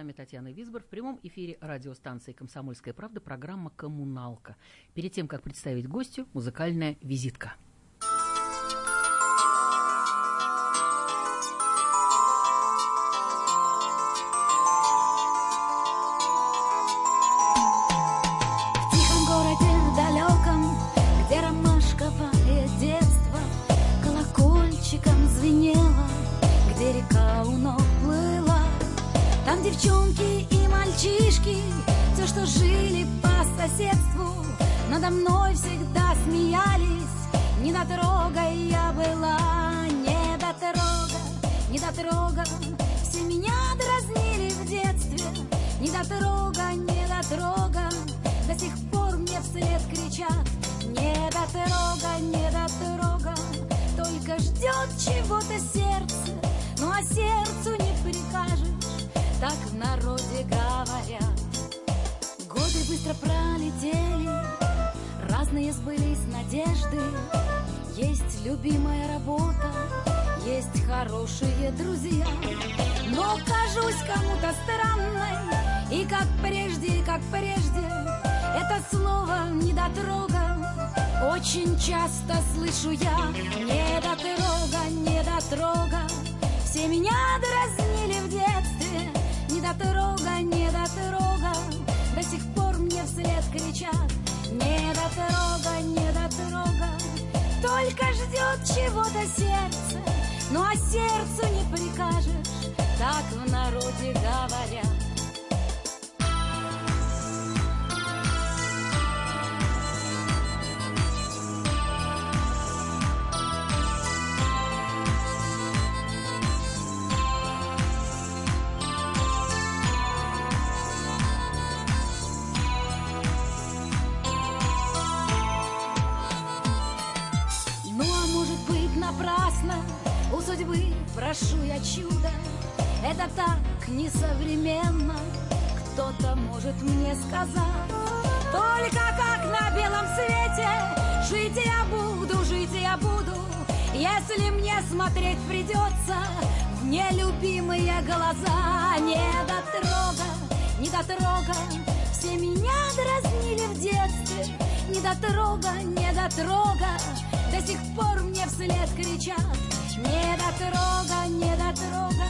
Вами Татьяна Висбор. В прямом эфире радиостанции «Комсомольская правда» программа «Коммуналка». Перед тем, как представить гостю, музыкальная визитка. Недотрога я была Недотрога, недотрога, все меня дразнили в детстве Недотрога, недотрога, до сих пор мне вслед кричат Недотрога, недотрога, только ждет чего-то сердце Ну а сердцу не прикажешь, так в народе говорят. Годы быстро пролетели, разные сбылись надежды Есть любимая работа, есть хорошие друзья. Но кажусь кому-то странной И как прежде, как прежде. Это слово недотрога. Очень часто слышу я Недотрога, недотрога. Все меня дразнили в детстве Недотрога, недотрога. До сих пор мне вслед кричат Недотрога, недотрога Только ждет чего-то сердце. Ну а сердцу не прикажешь Так в народе говорят прошу я чудо Это так несовременно. Кто-то может мне сказать Только как на белом свете. Жить я буду, жить я буду Если мне смотреть придется. В нелюбимые глаза Недотрога, недотрога Все меня дразнили в детстве Недотрога, недотрога До сих пор мне вслед кричат Недотрога, недотрога.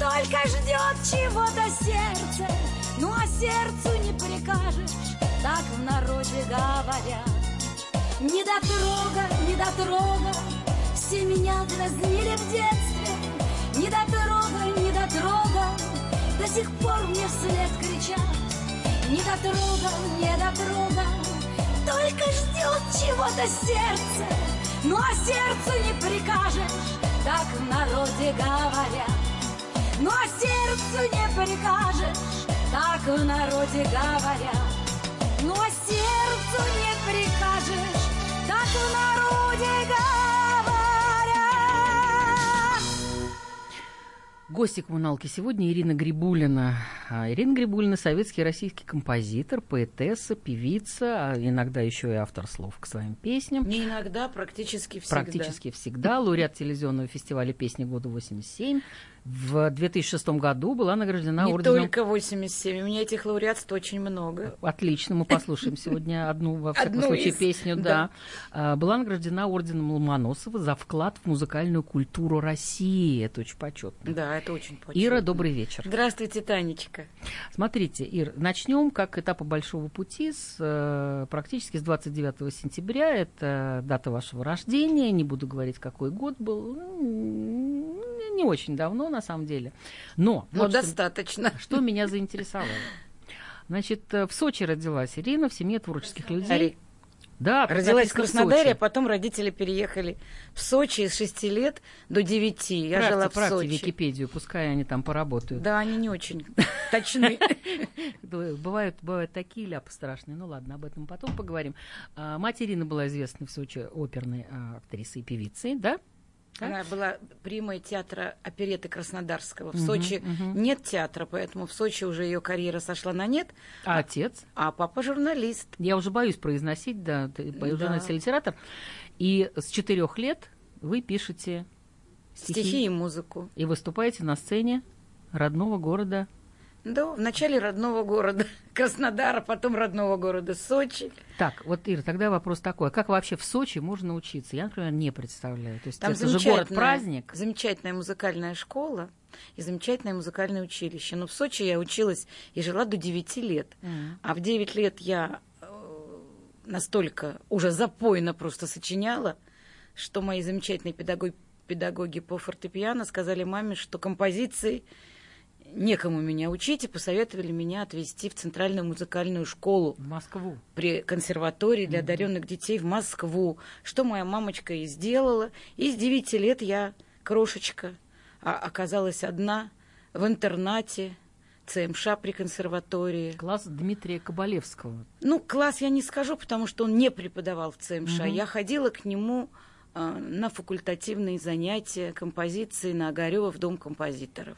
Только ждет чего-то сердце. Ну а сердцу не прикажешь. Так в народе говорят. Недотрога, недотрога. Все меня дразнили в детстве. Недотрога, недотрога. До сих пор мне вслед кричат. Недотрога, недотрога. Только ждет чего-то сердце Ну а сердцу не прикажешь Так в народе говорят. Ну а сердцу не прикажешь Так в народе говорят. Ну а сердцу не прикажешь Гости коммуналки сегодня Ирина Грибулина. А, Ирина Грибулина – советский российский композитор, поэтесса, певица, а иногда еще и автор слов к своим песням. Не иногда, практически всегда. Практически всегда. Лауреат телевизионного фестиваля «Песни года 87». В 2006 году была награждена Не орденом... только 87, у меня этих лауреатств очень много. Отлично, мы послушаем сегодня одну, во всяком Одну случае, из, песню, да. да. А, Была награждена орденом Ломоносова за вклад в музыкальную культуру России. Это очень почетно. Да, это очень почетно. Ира, добрый вечер. Здравствуйте, Танечка. Смотрите, Ир, начнем как этапа большого пути с э, практически с 29 сентября. Это дата вашего рождения. Не буду говорить, какой год был. М, Не очень давно, на самом деле. Но, Ну, вот что- достаточно. что меня заинтересовало. Значит, э, в Сочи родилась Ирина в семье творческих людей. Да, Родилась в Краснодаре, а потом родители переехали в Сочи с 6 лет до 9. Я Правьте, жила в правьте Сочи. Википедию, пускай они там поработают. Да, они не очень точны. Бывают, бывают такие ляпы страшные. Ну ладно, об этом потом поговорим. А, мать Ирины была известной в Сочи оперной а, актрисой и певицей, да? Она была примой театра опереты Краснодарского. В Мгм, Сочи мгм. нет театра, поэтому в Сочи уже ее карьера сошла на нет. А отец? А папа журналист. Я уже боюсь произносить, да, ты Да. журналист и литератор. И с четырех лет вы пишете стихи, Стихи и музыку. и выступаете на сцене родного города. Да, в начале родного города Краснодара, потом родного города Сочи. Так, вот, Ира, тогда вопрос такой. а Как вообще в Сочи можно учиться? Я, например, не представляю. То есть Там это же город-праздник. замечательная музыкальная школа и замечательное музыкальное училище. Но в Сочи я училась и жила до 9 лет. Мгм. А в 9 лет я э, настолько уже запойно просто сочиняла, что мои замечательные педагоги, педагоги по фортепиано сказали маме, что композиции некому меня учить, и посоветовали меня отвезти в Центральную музыкальную школу В Москву. при консерватории для одаренных детей в Москву, что моя мамочка и сделала. И с 9 лет я, крошечка, а- оказалась одна в интернате ЦМШ при консерватории. Класс Дмитрия Кабалевского. Ну, класс я не скажу, потому что он не преподавал в ЦМШ. Мгм. Я ходила к нему а, на факультативные занятия композиции на Огарева в Дом композиторов.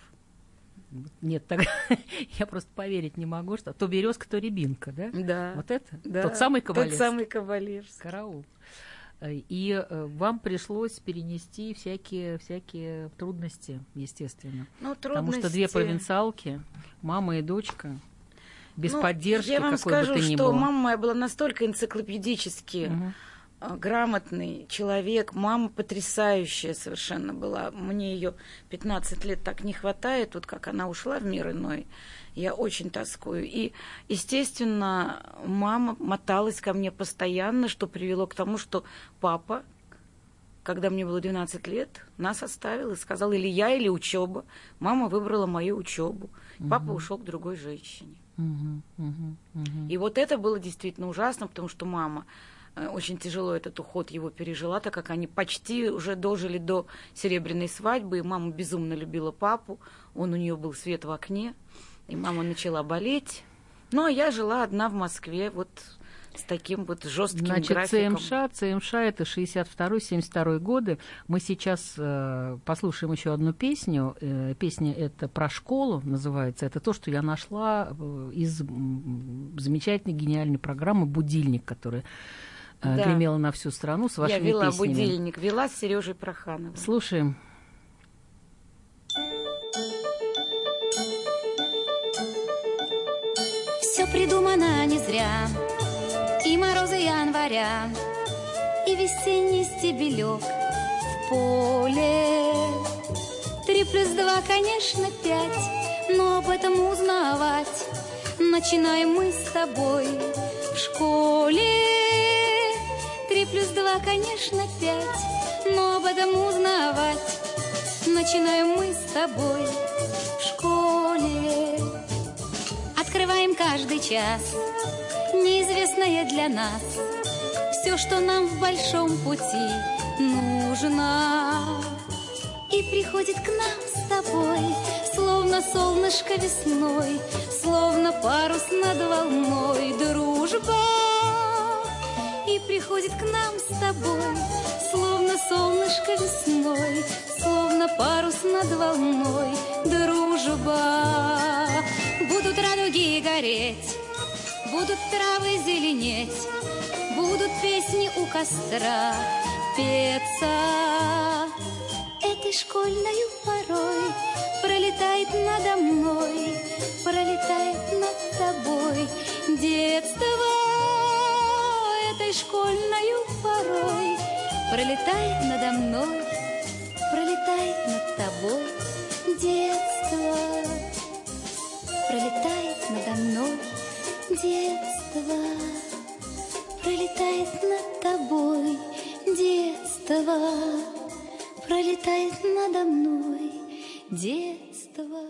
Нет, так я просто поверить не могу, что то березка, то рябинка, да? Да. Вот это? да. Тот самый Кабалевский? Тот самый Кабалевский. Караул. И э, вам пришлось перенести всякие, всякие трудности, естественно. Ну, Потому что две трудности- провинциалки, мама и дочка, без Ну, поддержки Я вам какой скажу, бы то ни что было. мама моя была настолько энциклопедически Мгм. А, грамотный человек. Мама потрясающая совершенно была. Мне ее 15 лет так не хватает, вот как она ушла в мир иной. Я очень тоскую. И, естественно, мама моталась ко мне постоянно, что привело к тому, что папа, когда мне было 12 лет, нас оставил и сказал, или я, или учеба. Мама выбрала мою учебу. Папа ушел к другой женщине. Мгм, мгм, мгм. И вот это было действительно ужасно, потому что мама очень тяжело этот уход его пережила, так как они почти уже дожили до серебряной свадьбы, и мама безумно любила папу, он у нее был свет в окне, и мама начала болеть. Ну, а я жила одна в Москве, вот с таким вот жестким Значит, графиком. ЦМШ, ЦМШ это 62-72 годы. Мы сейчас э, послушаем еще одну песню. Э, песня это про школу называется. Это то, что я нашла э, из замечательной гениальной программы «Будильник», которая э, Да. гремела на всю страну с Я вашими вела песнями. будильник, вела с Сережей Прохановым. Слушаем. Все придумано не зря, и морозы января, и весенний стебелек в поле. Три плюс два, конечно, пять, но об этом узнавать начинаем мы с тобой в школе. Плюс два, конечно, пять, но об этом узнавать начинаем мы с тобой в школе. Открываем каждый час неизвестное для нас все, что нам в большом пути нужно. И приходит к нам с тобой, словно солнышко весной, словно парус над волной дружба. Приходит к нам с тобой, словно солнышко весной, словно парус над волной дружба. Будут радуги гореть, будут травы зеленеть, будут песни у костра петься. Этой школьной порой пролетает надо мной, пролетает над тобой детство. Пролетает надо мной, пролетает над тобой детство. Пролетает надо мной детство, пролетает над тобой детство, пролетает надо мной детство.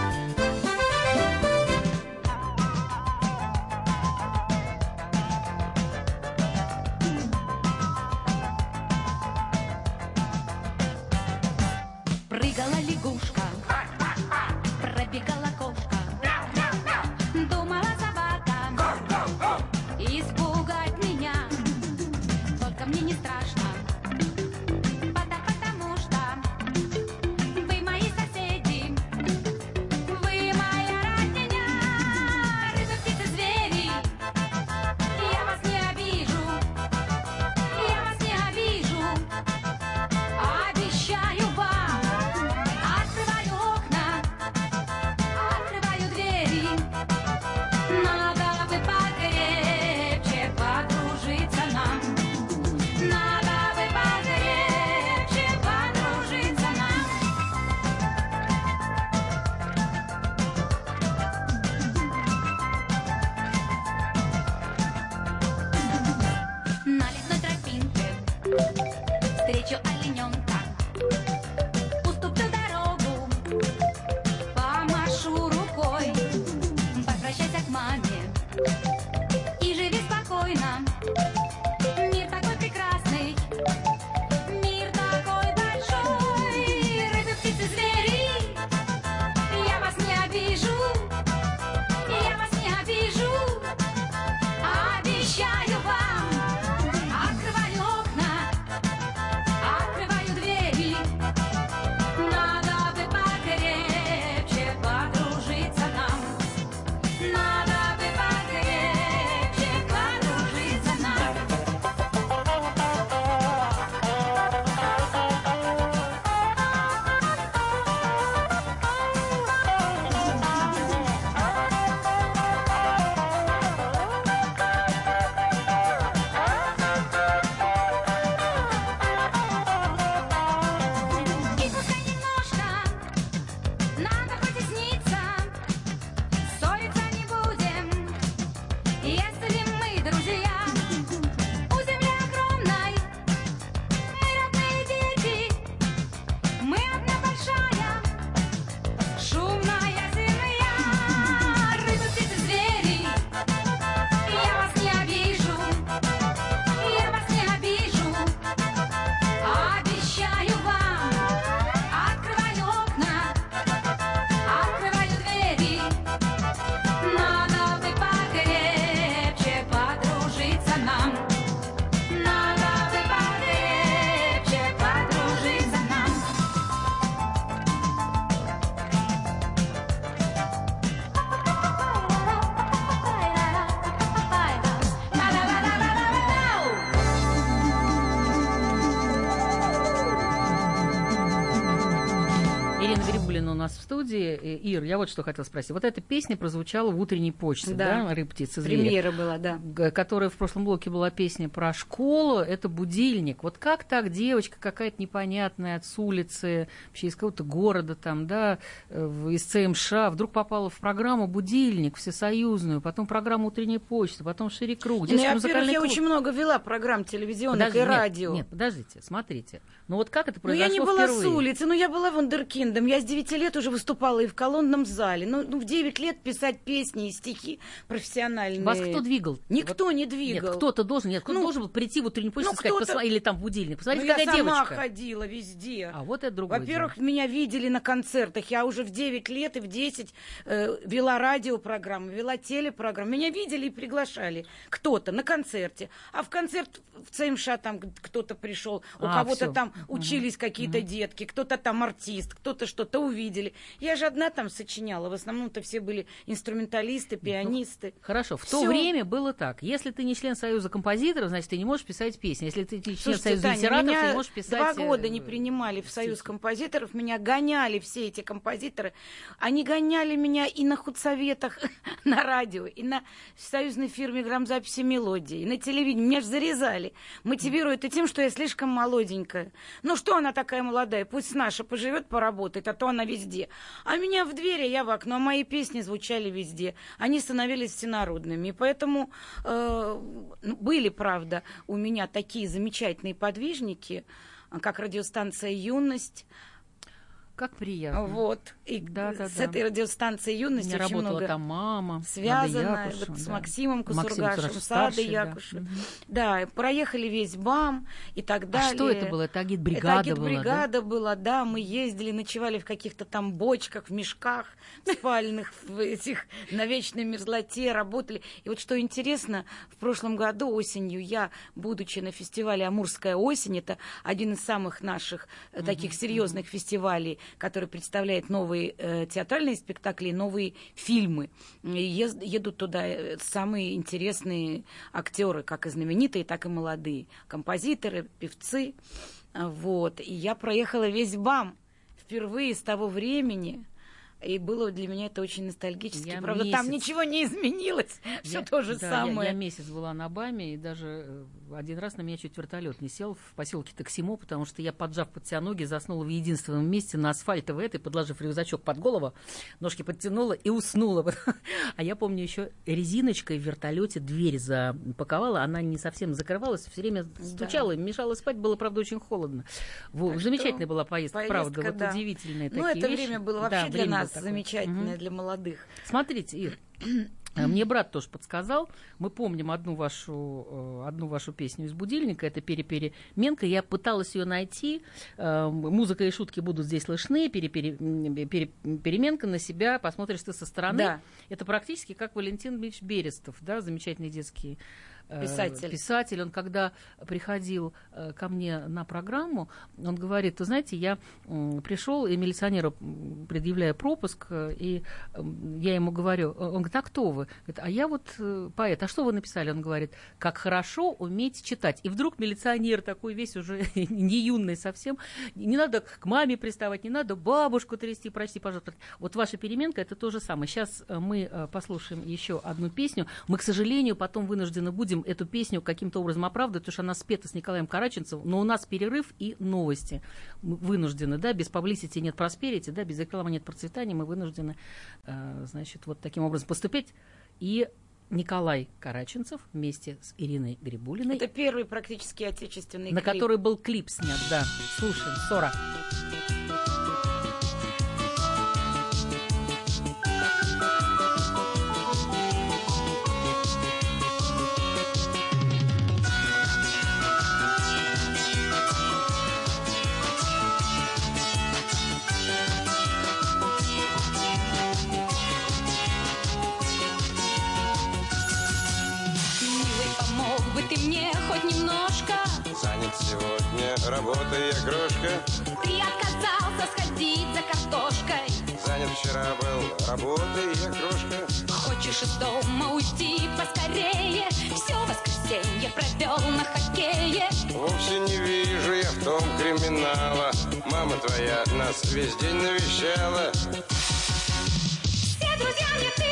Ирина Грибулина у нас в студии. Э, Ир, я вот что хотела спросить. Вот эта песня прозвучала в утренней почте, да, Да. «Рыб, птицы, звери». Премьера была, да. Которая в прошлом блоке была песня про школу, это будильник. Вот как так девочка какая-то непонятная от улицы, вообще из какого-то города там, да, э, из ЦМШ, вдруг попала в программу «Будильник» всесоюзную, потом программу «Утренняя почта», потом «Шире круг», Ну, я, во-первых, я очень много вела программ телевизионных Подожди, и нет, радио. Нет, подождите, смотрите. Ну вот как это Ну, я произошло не была впервые? с улицы, но я была вундеркиндом. Я с 9 лет уже выступала и в колонном зале. Ну, ну, в 9 лет писать песни и стихи профессиональные. Вас кто двигал? Никто Вот- не двигал. Нет, кто-то должен, нет, кто-то Ну, должен был прийти в утреннюю почту ну, сказать, «Посма- или там в будильник, Ну, посмотрите, я какая сама девочка. ходила везде. А вот это другое Во-первых, дело. меня видели на концертах. Я уже в 9 лет и в 10 э, вела радиопрограммы, вела телепрограммы. Меня видели и приглашали. Кто-то на концерте. А в концерт в ЦМШ там кто-то пришел. У А, кого-то там учились какие-то детки. Кто-то там артист. Кто-то что-то увидели. ездили. Я же одна там сочиняла. В основном-то все были инструменталисты, пианисты. Хорошо, в то Всё. время было так. Если ты не член Союза композиторов, значит, ты не можешь писать песни. Если ты не член Слушайте, Союза Таня, литераторов, ты меня не можешь писать... два года э, не принимали в Союз стихи. композиторов, меня гоняли все эти композиторы. Они гоняли меня и на худсоветах, на радио, и на союзной фирме грамзаписи мелодии, и на телевидении. Меня же зарезали. Мотивируя это тем, что я слишком молоденькая. Ну что она такая молодая? Пусть наша поживет, поработает, а то она везде. А меня в двери, я в окно. Мои песни звучали везде. Они становились всенародными. И поэтому э, ну, были, правда, у меня такие замечательные подвижники, как радиостанция «Юность». Как приятно. Вот. И Да, да, с да. этой радиостанцией меня очень работала много там мама, связано Надя Якушева, вот с да. Максимом Максим Кусургашем, Кусургашев с Адой старший, да. Да. проехали весь БАМ и так А далее. что это было? Это Это агитбригада была, да? агитбригада была, да, мы ездили, ночевали в каких-то там бочках, в мешках спальных, в этих, на вечной мерзлоте, работали. И вот что интересно, в прошлом году осенью я, будучи на фестивале «Амурская осень», это один из самых наших э, таких серьезных фестивалей, который представляет новые э, театральные спектакли, новые фильмы. Едут туда э, самые интересные актеры, как и знаменитые, так и молодые, композиторы, певцы. Вот. И я проехала весь БАМ впервые с того времени. И было для меня это очень ностальгически. Я Правда, там месяц- ничего не изменилось. Все Я- то же да, я- самое. Я, месяц была на БАМе, и даже э, один раз на меня чуть вертолет не сел в поселке Таксимо, потому что я, поджав под себя ноги, заснула в единственном месте на асфальтовой этой, подложив рюкзачок под голову, ножки подтянула и уснула. А я помню еще резиночкой в вертолете дверь запаковала, она не совсем закрывалась, все время стучала, мешала спать, было, правда, очень холодно. Вот, Так замечательная что была поездка, поездка, правда, вот да. удивительные Ну, такие это вещи. время было Да, вообще для время было нас такое. замечательное, Мгм. для молодых. Смотрите, Ир, э, мне брат тоже подсказал. Мы помним одну вашу, э, одну вашу песню из будильника. Это перепеременка. Я пыталась ее найти. Э, Музыка и шутки будут здесь слышны. Перепере- м, пере- Переменка на себя. Посмотришь ты со стороны. Да. Это практически как Валентин Ильич Берестов, да, замечательный детский Писатель. писатель. Он когда приходил э, ко мне на программу, он говорит, вы знаете, я пришел и милиционеру предъявляю пропуск, э, и я ему говорю, он говорит, а кто вы? Говорит, а я вот э, поэт. А что вы написали? Он говорит, как хорошо уметь читать. И вдруг милиционер такой весь уже не юный совсем, не надо к маме приставать, не надо бабушку трясти, прости, пожалуйста. Вот ваша переменка это то же самое. Сейчас э, мы э, послушаем еще одну песню. Мы, к сожалению, потом вынуждены будем эту песню каким-то образом оправдывать, потому что она спета с Николаем Караченцевым, но у нас перерыв и новости. Мы вынуждены, да, без паблисити нет просперити, да, без рекламы нет процветания, мы вынуждены, э, значит, вот таким образом поступить. И Николай Караченцев вместе с Ириной Грибулиной, Это первый практически отечественный на клип. который был клип снят, да. Слушаем, Сора. Сегодня работой я крошка Ты отказался сходить за картошкой. Занят вчера был работой я крошка Хочешь из дома уйти поскорее? Все воскресенье провел на хоккее. Вовсе не вижу я в том криминала. Мама твоя нас весь день навещала. Все друзья мне тычут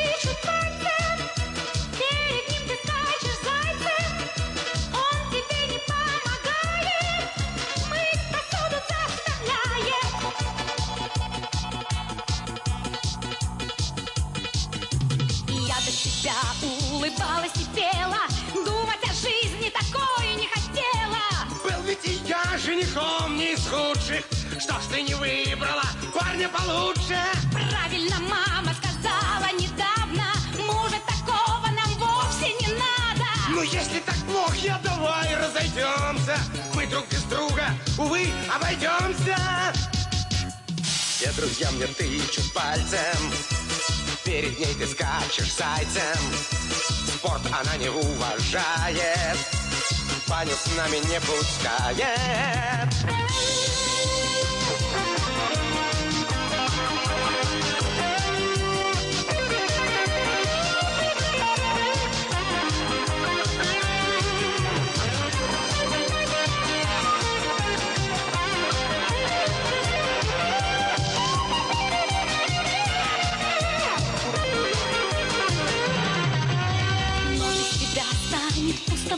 женихом не из худших. Что ж ты не выбрала парня получше? Правильно мама сказала недавно Мужа такого нам вовсе не надо. Ну если так плохо, давай разойдемся. Мы друг без друга, увы, обойдемся. Все друзья мне тычут пальцем. Перед ней ты скачешь зайцем. Спорт она не уважает Баню с нами не пускает.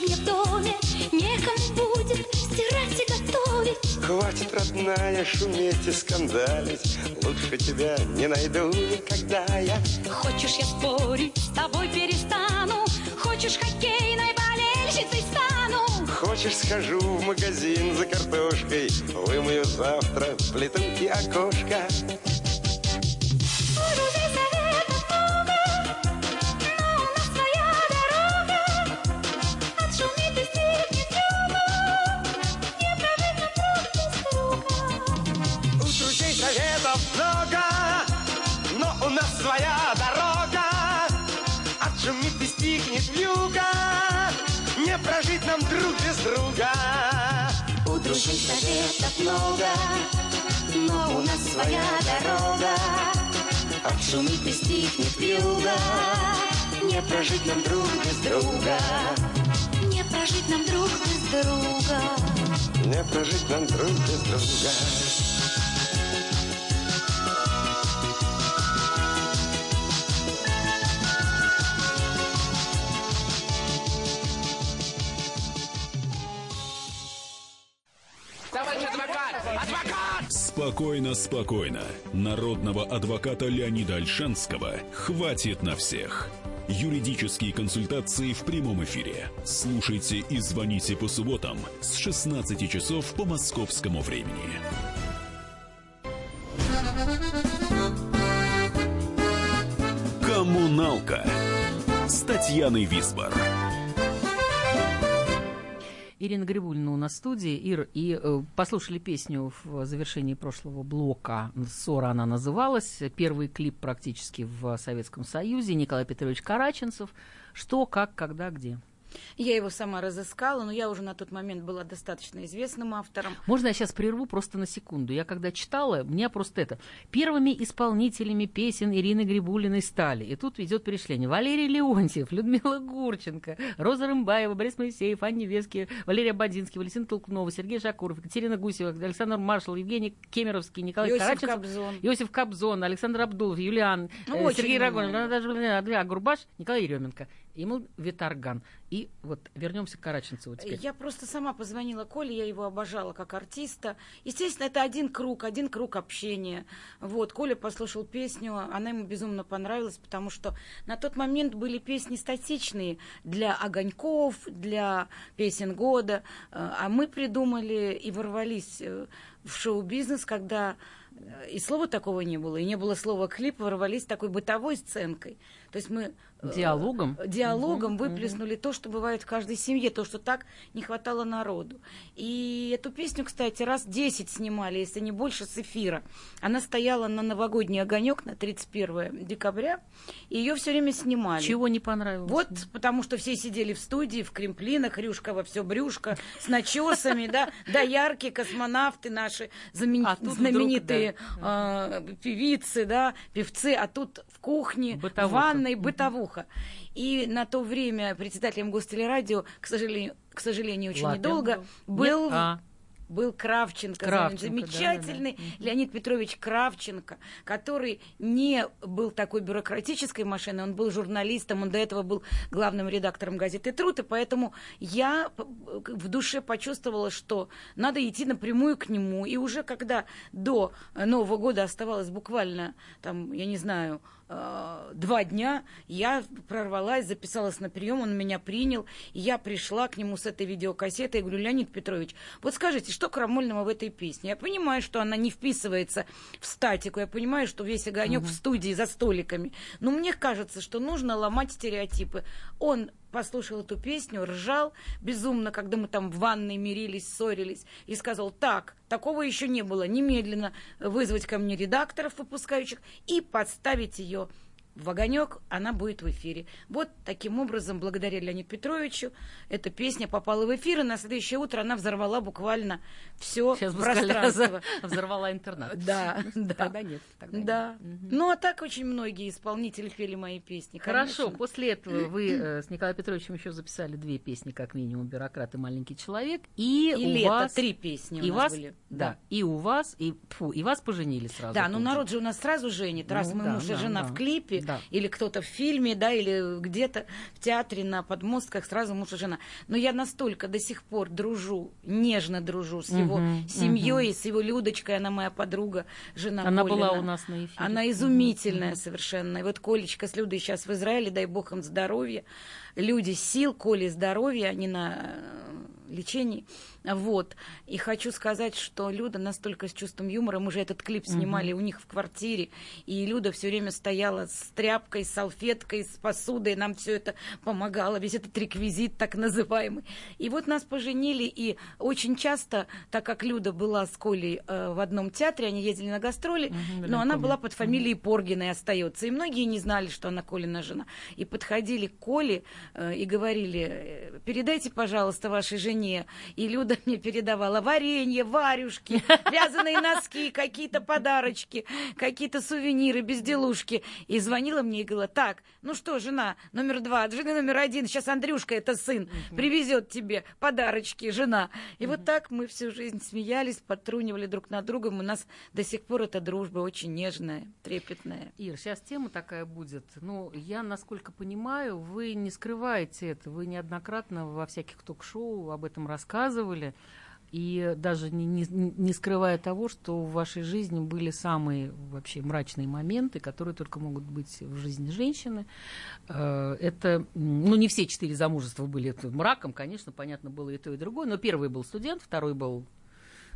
Мне Хватит, родная, шуметь и скандалить. Лучше тебя не найду никогда я. Хочешь, я спорить с тобой перестану, хочешь, хоккейной болельщицей стану. Хочешь, схожу в магазин за картошкой, вымою завтра плиту и окошко. Прожить нам друг без друга. У друзей советов много, но у нас своя дорога. Отшумит и стихнет вьюга, не прожить нам друг без друга. Не прожить нам друг без друга. Не прожить нам друг без друга. Спокойно, спокойно. Народного адвоката Леонида Альшанского хватит на всех. Юридические консультации в прямом эфире. Слушайте и звоните по субботам с 16 часов по московскому времени. Коммуналка с Татьяной Висбор. Ирина Грибульна у нас в студии. Ир, и э, послушали песню в завершении прошлого блока. «Ссора» она называлась. Первый клип практически в Советском Союзе. Николай Петрович Караченцев. Что, как, когда, где? Я его сама разыскала, но я уже на тот момент была достаточно известным автором. Можно я сейчас прерву просто на секунду? Я когда читала, меня просто это... Первыми исполнителями песен Ирины Грибулиной стали. И тут идет перечисление. Валерий Леонтьев, Людмила Гурченко, Роза Рымбаева, Борис Моисеев, Анни Вески, Валерия Бадинский, Валентин Толкунова, Сергей Жакуров, Екатерина Гусева, Александр Маршал, Евгений Кемеровский, Николай Иосиф Караченцев, Кобзон. Иосиф Кобзон, Александр Абдулов, Юлиан, Ну, э, Сергей. Рагон, даже Андрей Гурбаш, Николай Еременко, Эмил Витарган. И вот вернемся к Караченцеву теперь. Я просто сама позвонила Коле, я его обожала как артиста. Естественно, это один круг, один круг общения. Вот, Коля послушал песню, она ему безумно понравилась, потому что на тот момент были песни статичные для огоньков, для песен года. А мы придумали и ворвались э, в шоу-бизнес, когда э, и слова такого не было, и не было слова клип, ворвались такой бытовой сценкой. То есть мы э, Диалогом? диалогом Мгм, выплеснули то, что бывает в каждой семье, то, что так не хватало народу. И эту песню, кстати, раз 10 снимали, если не больше, с эфира. Она стояла на новогодний огонек на 31 декабря, и ее все время снимали. Чего не понравилось? Вот, потому что все сидели в студии, в кремплинах, Рюшка во все брюшко, с начесами, да, яркие космонавты наши, А знаменитые а, певицы, да, певцы, а тут в кухне, в ванной бытовуха. И на то время председателем Гостелерадио, к сожалению, к сожалению, очень Лапин недолго, был. Нет? А. был Кравченко, Кравченко, замечательный да-да-да. Мгм. Леонид Петрович Кравченко, который не был такой бюрократической машиной, он был журналистом, он до этого был главным редактором газеты «Труд», и поэтому я в душе почувствовала, что надо идти напрямую к нему, и уже когда до Нового года оставалось буквально, там, я не знаю, э, два дня, я прорвалась, записалась на прием, он меня принял, и я пришла к нему с этой видеокассетой, и говорю, Леонид Петрович, вот скажите, что крамольного в этой песне? Я понимаю, что она не вписывается в статику, я понимаю, что весь огонек в студии за столиками, но мне кажется, что нужно ломать стереотипы. Он послушал эту песню, ржал безумно, когда мы там в ванной мирились, ссорились, и сказал, так, такого еще не было, немедленно вызвать ко мне редакторов выпускающих и подставить ее в огонек, она будет в эфире. Вот таким образом, благодаря Леониду Петровичу, эта песня попала в эфир, и на следующее утро она взорвала буквально все Сейчас пространство. взорвала интернет. Да, да. Тогда нет. Тогда нет. Да. Ну, а так очень многие исполнители пели мои песни. Хорошо, конечно. после этого вы э, с Николаем Петровичем еще записали две песни, как минимум, «Бюрократ» и «Маленький человек». И, И у лето, вас... три песни у нас вас, были. Да. Да. и у вас, и, фу, и вас поженили сразу. Да, ну народ же у нас сразу женит. Раз Ну мы да, муж и да, жена да. в клипе, Да. или кто-то в фильме, да, или где-то в театре на подмостках сразу муж и жена. Но я настолько до сих пор дружу, нежно дружу с его Мгм, семьей, с его Людочкой, она моя подруга, жена Она Колина. была у нас на эфире. Она изумительная совершенно. И вот Колечка с Людой сейчас в Израиле, дай бог им здоровья. Люди сил, Коли здоровья, они на э, лечении. Вот. И хочу сказать, что Люда настолько с чувством юмора, мы же этот клип снимали у них в квартире, и Люда все время стояла с тряпкой, с салфеткой, с посудой, нам все это помогало, весь этот реквизит так называемый. И вот нас поженили, и очень часто, так как Люда была с Колей э, в одном театре, они ездили на гастроли, Мгм, но она помню. была под фамилией Поргина и остается. И многие не знали, что она Колина жена. И подходили к Коле и говорили, э, передайте, пожалуйста, вашей жене. И Люда мне передавала варенье, варюшки, вязаные носки, какие-то подарочки, какие-то сувениры, безделушки. И звонила мне и говорила, так, ну что, жена номер два, жена номер один, сейчас Андрюшка, это сын, привезет тебе подарочки, жена. И вот так мы всю жизнь смеялись, подтрунивали друг над другом. У нас до сих пор эта дружба очень нежная, трепетная. Ир, сейчас тема такая будет. Ну, я, насколько понимаю, вы не скрываете это. Вы неоднократно во всяких ток-шоу об этом рассказывали. И даже не, не, не скрывая того, что в вашей жизни были самые вообще мрачные моменты, которые только могут быть в жизни женщины. Э, Это, ну, не все четыре замужества были мраком, конечно, понятно было и то, и другое. Но первый был студент, второй был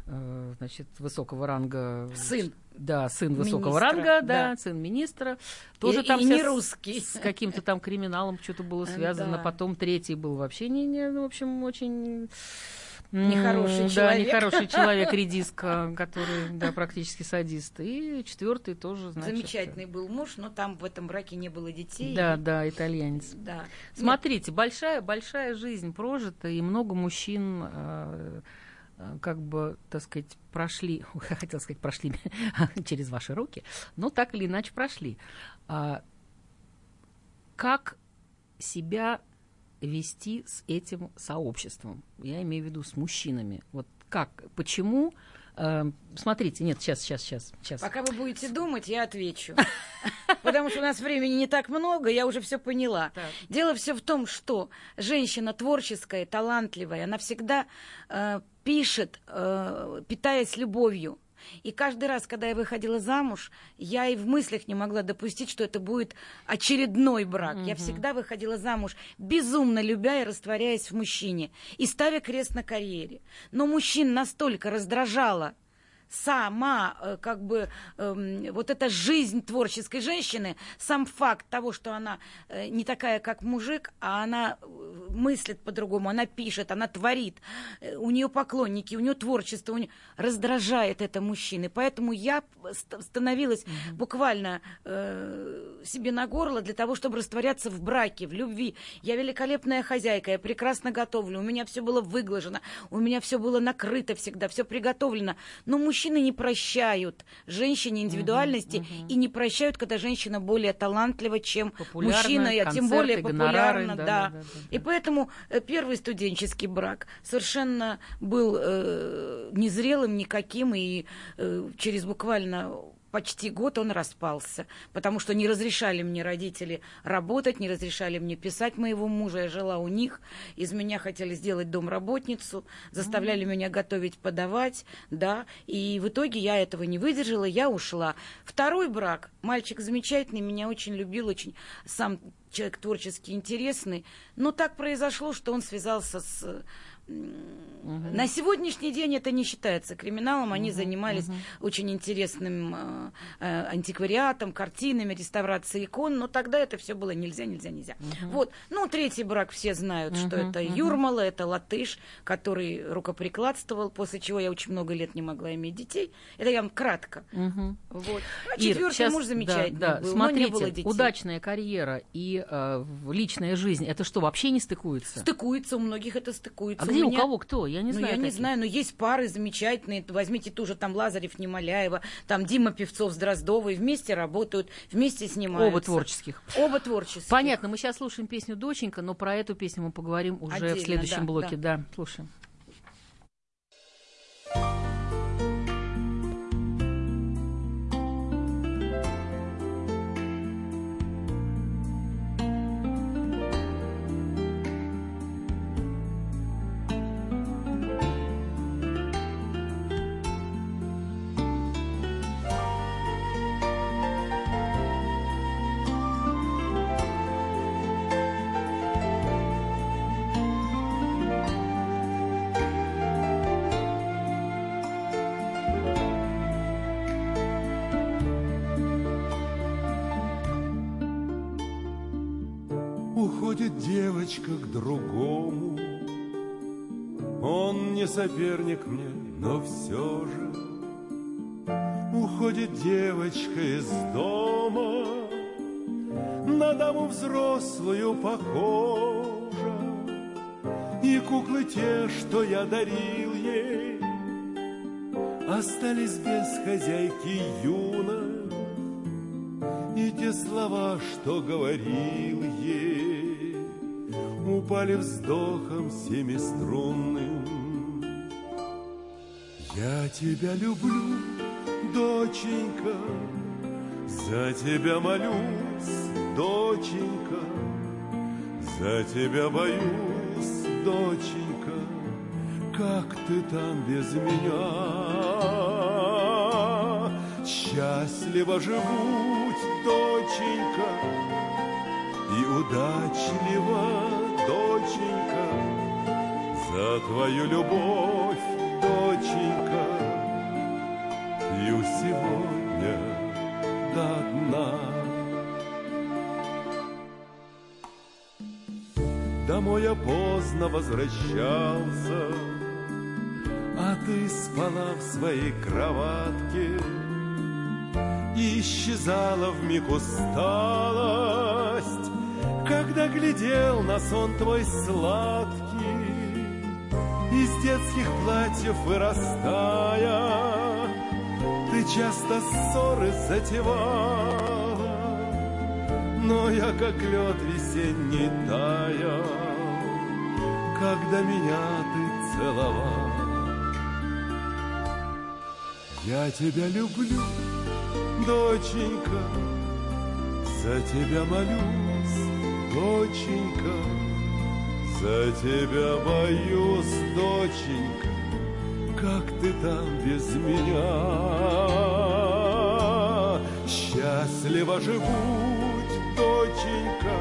значит, высокого ранга. Сын. Да, сын высокого Министра, ранга, да, да. сын министра. Тоже И- там и не с- русский. С каким-то там криминалом что-то было связано. Да. Потом третий был вообще не, не ну, в общем, очень... Нехороший Да, человек. нехороший человек, редиска, который, да, практически садист. И четвертый тоже, значит... Замечательный был муж, но там в этом браке не было детей. Да, да, итальянец. Да. Смотрите, большая, большая жизнь прожита, и много мужчин э, э, как бы, так сказать, прошли, хотела сказать, прошли через ваши руки, но так или иначе прошли. А, как себя вести с этим сообществом? Я имею в виду с мужчинами. Вот как, почему? Э, смотрите, нет, сейчас, сейчас, сейчас, сейчас. Пока вы будете думать, я отвечу. Потому что у нас времени не так много, я уже все поняла. Так. Дело все в том, что женщина творческая, талантливая, она всегда э, пишет, э, питаясь любовью. И каждый раз, когда я выходила замуж, я и в мыслях не могла допустить, что это будет очередной брак. Я всегда выходила замуж, безумно любя и растворяясь в мужчине, и ставя крест на карьере. Но мужчин настолько раздражала сама, э, как бы, эм, вот эта жизнь творческой женщины, сам факт того, что она э, не такая, как мужик, а она э, мыслит по-другому, она пишет, она творит, э, у нее поклонники, у нее творчество, у нее раздражает это мужчины. Поэтому я становилась буквально э, себе на горло для того, чтобы растворяться в браке, в любви. Я великолепная хозяйка, я прекрасно готовлю, у меня все было выглажено, у меня все было накрыто всегда, все приготовлено. Но мужчины не прощают женщине индивидуальности и не прощают, когда женщина более талантлива, чем Популярна, мужчина, а тем концерты, более гонорары, популярна, да, да. да, да, да, И поэтому э, первый студенческий брак совершенно был э, незрелым никаким, и э, через буквально почти год он распался, потому что не разрешали мне родители работать, не разрешали мне писать моего мужа, я жила у них, из меня хотели сделать домработницу, заставляли меня готовить, подавать, да, и в итоге я этого не выдержала, я ушла. Второй брак, мальчик замечательный, меня очень любил, очень сам человек творчески интересный, но так произошло, что он связался с на сегодняшний день это не считается криминалом. Они занимались очень интересным э, э, антиквариатом, картинами, реставрацией икон, но тогда это все было нельзя, нельзя, нельзя. Вот. Ну, третий брак все знают, что это Юрмала, это латыш, который рукоприкладствовал, после чего я очень много лет не могла иметь детей. Это я вам кратко. Мгм. Вот. А четвертый щас- муж замечательный да, да. был, Смотрите, но не было детей. удачная карьера и э, личная жизнь, это что, вообще не стыкуется? Стыкуется, у многих это стыкуется. А где у меня- кого кто? Я не ну, знаю. я не таких. знаю, но есть пары замечательные. Возьмите ту же там Лазарев, Немоляева, там Дима Певцов с Дроздовой. Вместе работают, вместе снимаются. Оба творческих. Оба творческие. Понятно, мы сейчас слушаем песню «Доченька», но про эту песню мы поговорим уже в Отдельно, следующем да, блоке. Да, слушаем. Уходит девочка к другому. Он не соперник мне, но все же. Уходит девочка из дома На даму взрослую похожа. И куклы те, что я дарил ей Остались без хозяйки юной И те слова, что говорил ей Упали вздохом семиструнным Я тебя люблю доченька, за тебя молюсь, доченька, за тебя боюсь, доченька, как ты там без меня? Счастливо живу, доченька, и удачлива, доченька, за твою любовь, доченька пью сегодня до дна. Домой я поздно возвращался, А ты спала в своей кроватке И исчезала в миг усталость, Когда глядел на сон твой сладкий, Из детских платьев вырастая, ты часто ссоры затевала, Но я как лед весенний таял, Когда меня ты целовал. Я тебя люблю, доченька, За тебя молюсь, доченька, За тебя боюсь, доченька, как ты там без меня. Счастливо живут, доченька,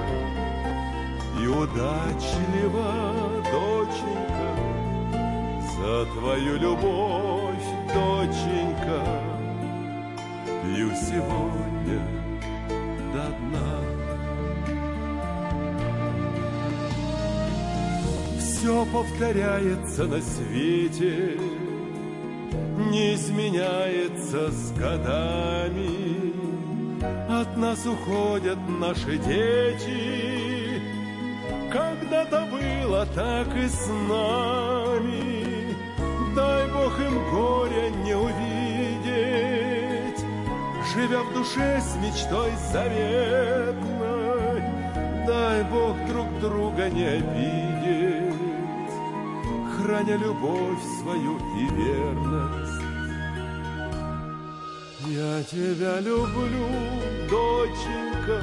и удачлива, доченька, за твою любовь, доченька, пью сегодня Все повторяется на свете, не изменяется с годами. От нас уходят наши дети, когда-то было так и с нами. Дай Бог им горя не увидеть, живя в душе с мечтой заветной. Дай Бог друг друга не обидеть, храня любовь свою и верность. Я тебя люблю, доченька,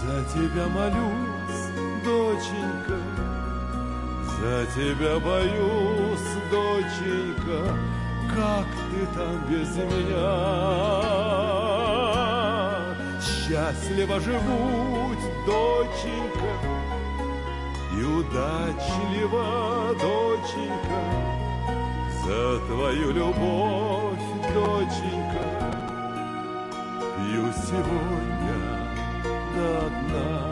за тебя молюсь, доченька, за тебя боюсь, доченька, как ты там без меня? Счастливо живут, доченька, и удачлива, доченька, за твою любовь, доченька, пью сегодня до дна.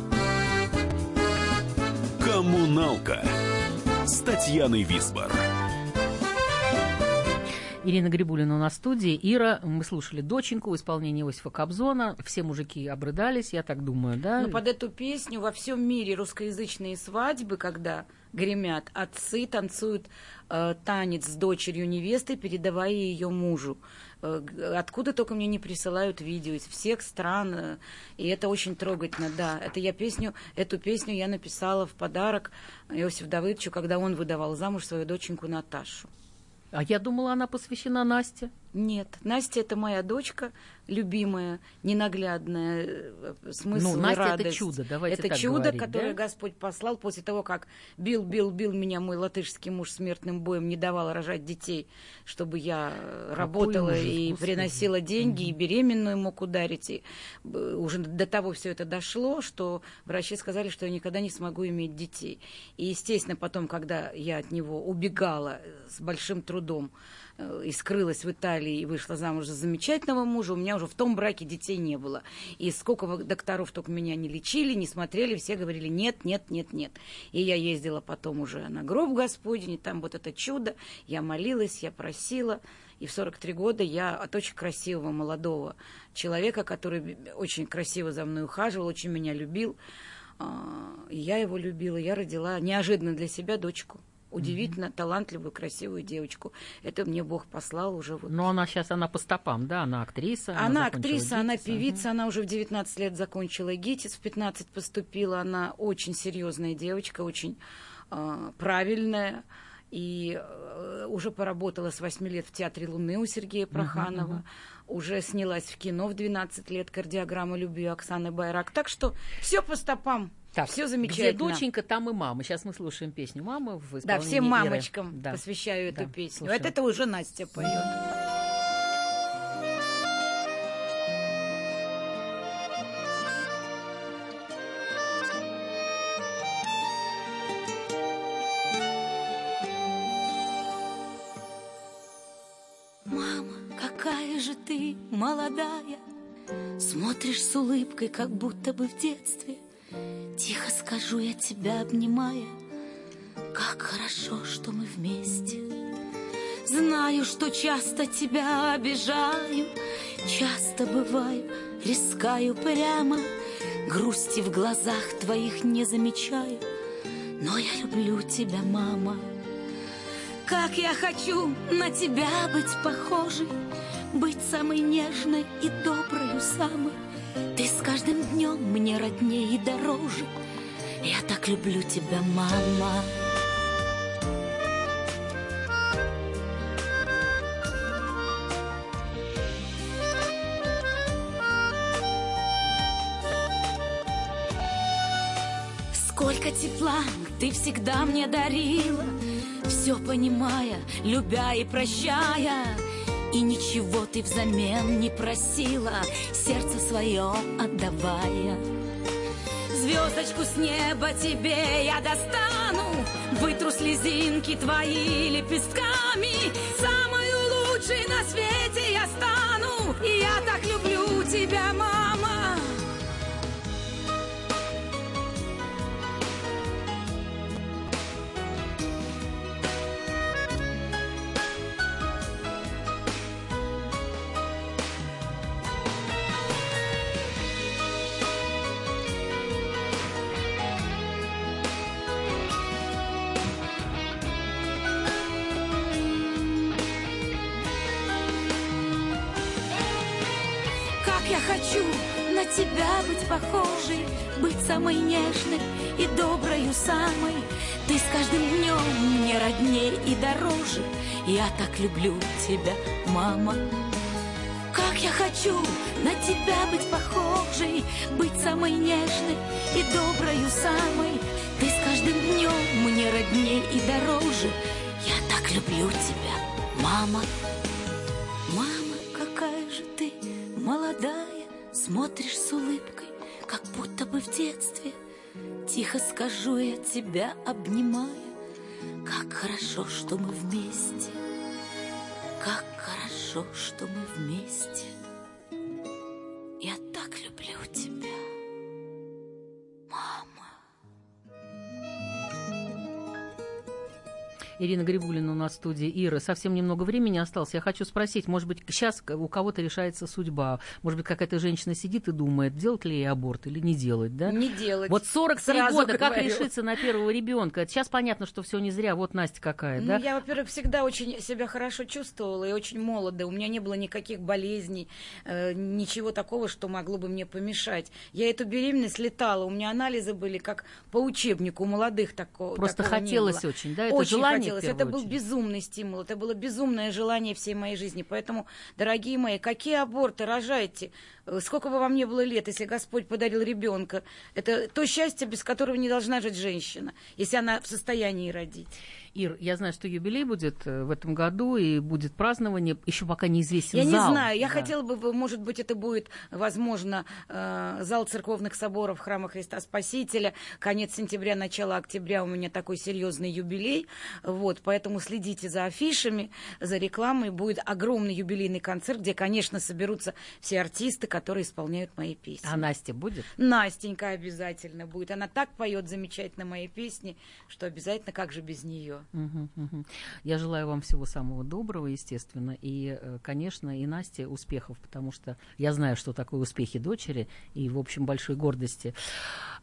«Коммуналка» с Татьяной Висбор. Ирина Грибулина у нас в студии. Ира, мы слушали «Доченьку» в исполнении Иосифа Кобзона. Все мужики обрыдались, я так думаю, да? Но под эту песню во всем мире русскоязычные свадьбы, когда гремят, отцы танцуют э, танец с дочерью невесты, передавая ее мужу. Э, откуда только мне не присылают видео из всех стран, э, и это очень трогательно, да. Это я песню, эту песню я написала в подарок Иосифу Давыдовичу, когда он выдавал замуж свою доченьку Наташу. А я думала, она посвящена Насте. Нет, Настя это моя дочка, любимая, ненаглядная, э, смысл Ну, и Настя это радость. чудо, давайте Это так чудо, говорить, которое да? Господь послал после того, как бил, бил, бил меня мой латышский муж смертным боем, не давал рожать детей, чтобы я э, работала ужас, и Господи. приносила деньги, и беременную мог ударить. И уже до того все это дошло, что врачи сказали, что я никогда не смогу иметь детей. И, естественно, потом, когда я от него убегала э, с большим трудом, и скрылась в Италии и вышла замуж за замечательного мужа, у меня уже в том браке детей не было. И сколько докторов только меня не лечили, не смотрели, все говорили нет, нет, нет, нет. И я ездила потом уже на гроб Господень, и там вот это чудо, я молилась, я просила. И в 43 года я от очень красивого молодого человека, который очень красиво за мной ухаживал, очень меня любил, а, я его любила, я родила неожиданно для себя дочку. Удивительно талантливую, красивую девочку. Это мне Бог послал уже вот. Но она сейчас, она по стопам, да? Она актриса. Она, закончила актриса, она ГИТИС, певица, она уже в 19 лет закончила ГИТИС, в 15 поступила. Она очень серьезная девочка, очень э, правильная. И э, уже поработала с 8 лет в Театре Луны у Сергея Проханова. Уже снялась в кино в 12 лет «Кардиограмма любви» Оксаны Байрак. Так что все по стопам. Так, все Где замечательно. доченька, там и мама. Сейчас мы слушаем песню «Мама» в Да, исполнении всем Иры. мамочкам Да. посвящаю эту Да, песню. слушаем. Вот это уже Настя поет. Мама, какая же ты молодая, Смотришь с улыбкой, как будто бы в детстве. Тихо скажу я тебя, обнимая, Как хорошо, что мы вместе. Знаю, что часто тебя обижаю, Часто бываю, рискаю прямо, Грусти в глазах твоих не замечаю, Но я люблю тебя, мама. Как я хочу на тебя быть похожей, Быть самой нежной и доброю самой. Ты с каждым днем мне роднее и дороже. Я так люблю тебя, мама. Сколько тепла ты всегда мне дарила, Все понимая, любя и прощая, И ничего ты взамен не просила, Сердце свое отдавая. Звездочку с неба тебе я достану, Вытру слезинки твои лепестками, Самую лучшей на свете я стану, И я так люблю тебя, мама. Похожей, Быть самой нежной и доброю самой. Ты с каждым днем мне роднее и дороже. Я так люблю тебя, мама. Как я хочу на тебя быть похожей, Быть самой нежной и доброю самой. Ты с каждым днем мне роднее и дороже. Я так люблю тебя, мама. Мама, какая же ты молодая, Смотришь с улыбкой, как будто бы в детстве. Тихо скажу я тебя, обнимая, Как хорошо, что мы вместе. Как хорошо, что мы вместе. Я так люблю тебя, Ирина Грибулина у нас в студии. Ира, совсем немного времени осталось. Я хочу спросить, может быть, сейчас у кого-то решается судьба. Может быть, какая-то женщина сидит и думает, делать ли ей аборт или не делать, да? Не делать. Вот 43 Сразу года, как говорю. решиться на первого ребенка? Сейчас понятно, что все не зря. Вот Настя какая, Ну, да? я, во-первых, всегда очень себя хорошо чувствовала и очень молода. У меня не было никаких болезней, э, ничего такого, что могло бы мне помешать. Я эту беременность летала, у меня анализы были как по учебнику, у молодых такого Просто такого хотелось очень, да? Это очень желание в хотелось. первую Это был очередь. безумный стимул, это было безумное желание всей моей жизни. Поэтому, дорогие мои, какие аборты рожайте? Э, Сколько бы вам не было лет, если Господь подарил ребенка, это то счастье, без которого не должна жить женщина, если она в состоянии родить. Ир, я знаю, что юбилей будет э, в этом году, и будет празднование. Еще пока неизвестен Я не зал. знаю, я Да. хотела бы, может быть, это будет, возможно, э, зал церковных соборов Храма Христа Спасителя. Конец сентября, начало октября у меня такой серьезный юбилей. Вот, поэтому следите за афишами, за рекламой. Будет огромный юбилейный концерт, где, конечно, соберутся все артисты, которые исполняют мои песни. А Настя будет? Настенька обязательно будет. Она так поет замечательно мои песни, что обязательно, как же без нее. Мгм, мгм. Я желаю вам всего самого доброго, естественно, и, э, конечно, и Насте успехов, потому что я знаю, что такое успехи дочери, и, в общем, большой гордости.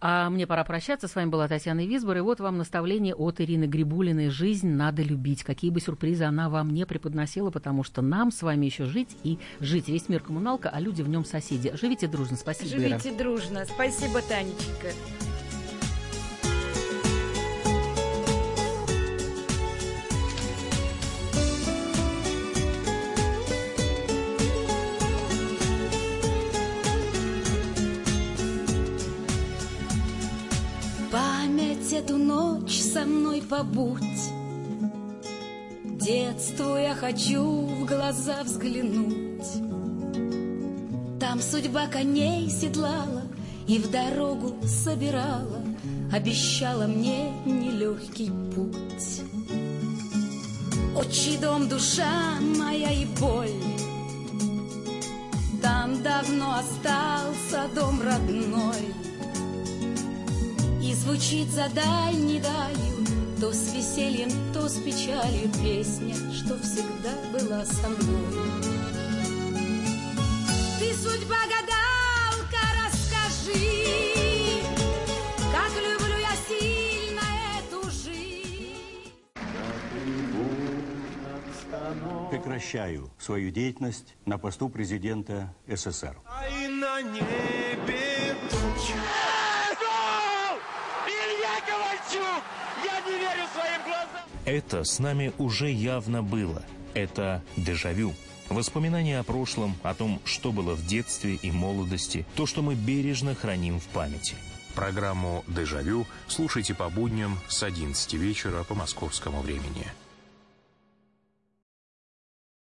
А мне пора прощаться. С вами была Татьяна Висбор, и вот вам наставление от Ирины Грибулиной «Жизнь надо любить». Какие бы сюрпризы она вам не преподносила, потому что нам с вами еще жить и жить. Весь мир коммуналка, а люди в нем соседи. Живите дружно. Спасибо, Ира. Живите дружно. Спасибо, Танечка. Память эту ночь со мной побудь. Детству я хочу в глаза взглянуть. Там судьба коней седлала и в дорогу собирала, Обещала мне нелегкий путь. Отчий дом, душа моя и боль, Там давно остался дом родной. И звучит за дальней далью То с весельем, то с печалью Песня, что всегда была со мной судьба гадалка, расскажи Как люблю я сильно эту жизнь Прекращаю свою деятельность на посту президента СССР. И на небе Ковальчук! Я не верю своим глазам! Это с нами уже явно было. Это дежавю. Воспоминания о прошлом, о том, что было в детстве и молодости, то, что мы бережно храним в памяти. Программу «Дежавю» слушайте по будням с 11 вечера по московскому времени.